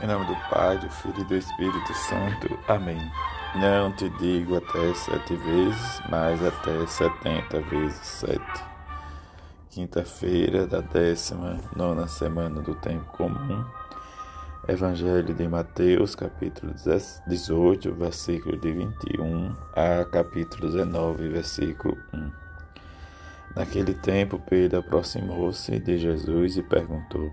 Em nome do Pai, do Filho e do Espírito Santo. Amém. Não te digo até sete vezes, mas até setenta vezes sete. Quinta-feira da décima nona semana do tempo comum. Evangelho de Mateus, capítulo 18, versículo de 21 a capítulo 19, versículo 1. Naquele tempo, Pedro aproximou-se de Jesus e perguntou: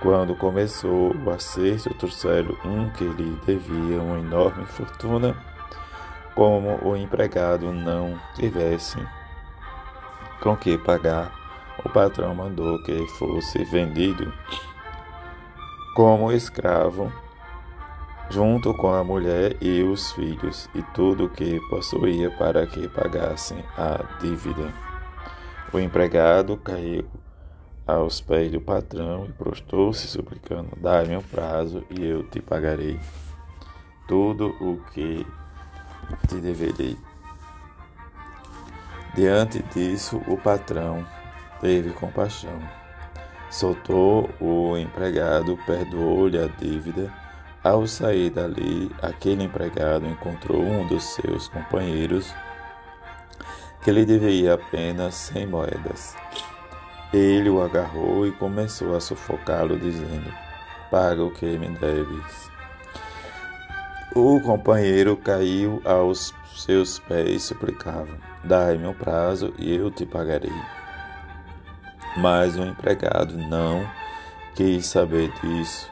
Quando começou o acerto, trouxeram um que lhe devia uma enorme fortuna. Como o empregado não tivesse com que pagar, o patrão mandou que fosse vendido como escravo, junto com a mulher e os filhos, e tudo o que possuía para que pagassem a dívida. O empregado caiu aos pés do patrão e prostou-se, suplicando: Dai-me um prazo e eu te pagarei tudo o que te deverei. Diante disso, o patrão teve compaixão. Soltou o empregado, perdoou-lhe a dívida. Ao sair dali, aquele empregado encontrou um dos seus companheiros que lhe devia apenas cem moedas. Ele o agarrou e começou a sufocá-lo, dizendo: Paga o que me deves. O companheiro caiu aos seus pés e suplicava: Dai-me um prazo e eu te pagarei. Mas o empregado não quis saber disso.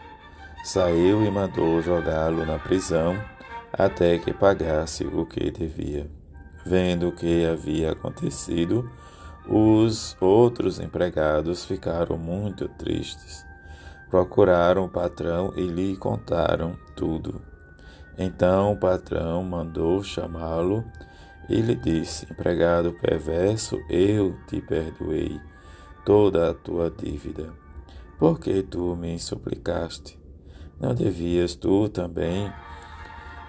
Saiu e mandou jogá-lo na prisão até que pagasse o que devia. Vendo o que havia acontecido, os outros empregados ficaram muito tristes. Procuraram o patrão e lhe contaram tudo. Então o patrão mandou chamá-lo e lhe disse: Empregado perverso, eu te perdoei toda a tua dívida. Por que tu me suplicaste? Não devias tu também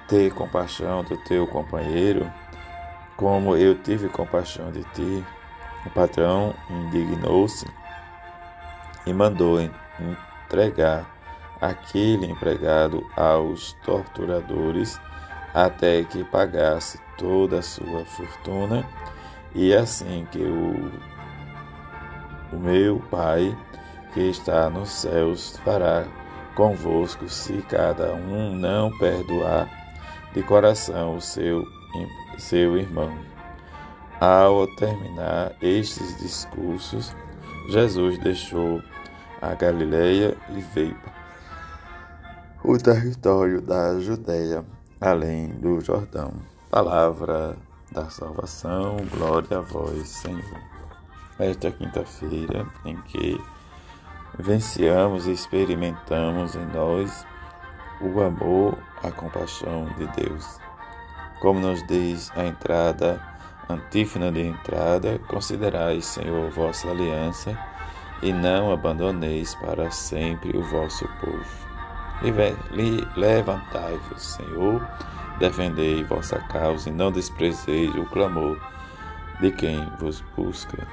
ter compaixão do teu companheiro, como eu tive compaixão de ti? O patrão indignou-se e mandou entregar aquele empregado aos torturadores até que pagasse toda a sua fortuna, e assim que o, o meu Pai que está nos céus fará convosco se cada um não perdoar de coração o seu, seu irmão. Ao terminar estes discursos, Jesus deixou a Galileia e veio o território da Judéia, além do Jordão. Palavra da salvação, glória a vós, Senhor. Esta quinta-feira em que venciamos e experimentamos em nós o amor, a compaixão de Deus. Como nos diz a entrada Antífona de entrada: Considerai, Senhor, vossa aliança, e não abandoneis para sempre o vosso povo. Levantai-vos, Senhor, defendei vossa causa, e não desprezeis o clamor de quem vos busca.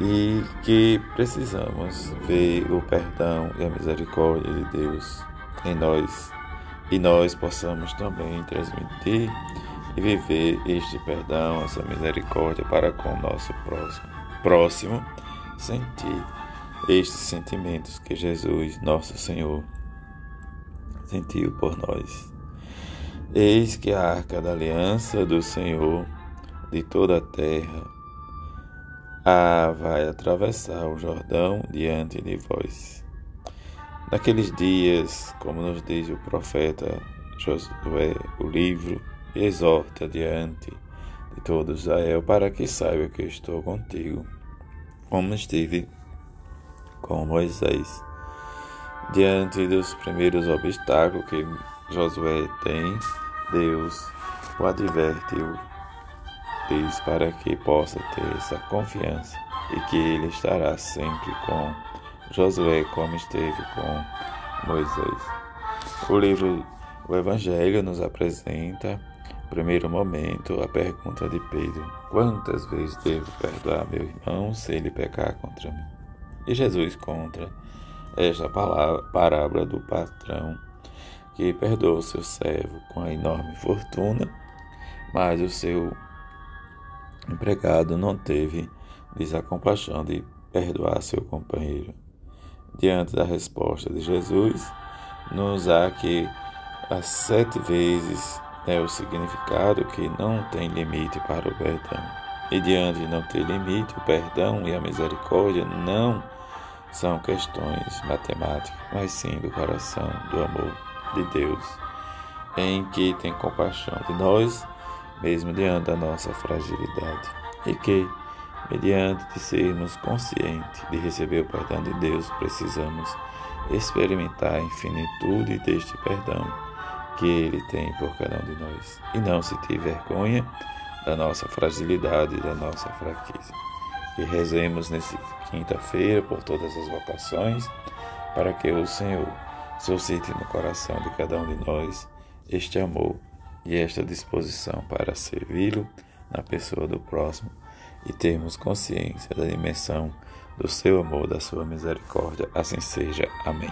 E que precisamos ver o perdão e a misericórdia de Deus em nós, e nós possamos também transmitir e viver este perdão, essa misericórdia para com o nosso próximo. Sentir estes sentimentos que Jesus, nosso Senhor, sentiu por nós. Eis que a arca da aliança do Senhor de toda a terra a vai atravessar o Jordão diante de vós. Naqueles dias, como nos diz o profeta Josué, o livro e exorta diante de todo Israel para que saiba que estou contigo, como estive com Moisés. Diante dos primeiros obstáculos que Josué tem, Deus o adverte-o, diz para que possa ter essa confiança e que ele estará sempre com Josué como esteve com Moisés. O livro, o Evangelho nos apresenta, primeiro momento, a pergunta de Pedro: Quantas vezes devo perdoar meu irmão se ele pecar contra mim? E Jesus contra esta palavra, parábola do patrão que perdoou seu servo com a enorme fortuna, mas o seu empregado não teve diz a compaixão de perdoar seu companheiro. Diante da resposta de Jesus, nos há que as sete vezes é o significado que não tem limite para o perdão. E diante de não ter limite, o perdão e a misericórdia não são questões matemáticas, mas sim do coração, do amor de Deus, em que tem compaixão de nós, mesmo diante da nossa fragilidade. E que Mediante de sermos conscientes de receber o perdão de Deus, precisamos experimentar a infinitude deste perdão que Ele tem por cada um de nós e não se ter vergonha da nossa fragilidade e da nossa fraqueza. E rezemos nessa quinta-feira por todas as vocações, para que o Senhor suscite no coração de cada um de nós este amor e esta disposição para servi-lo na pessoa do próximo e termos consciência da dimensão do seu amor, da sua misericórdia. Assim seja. Amém.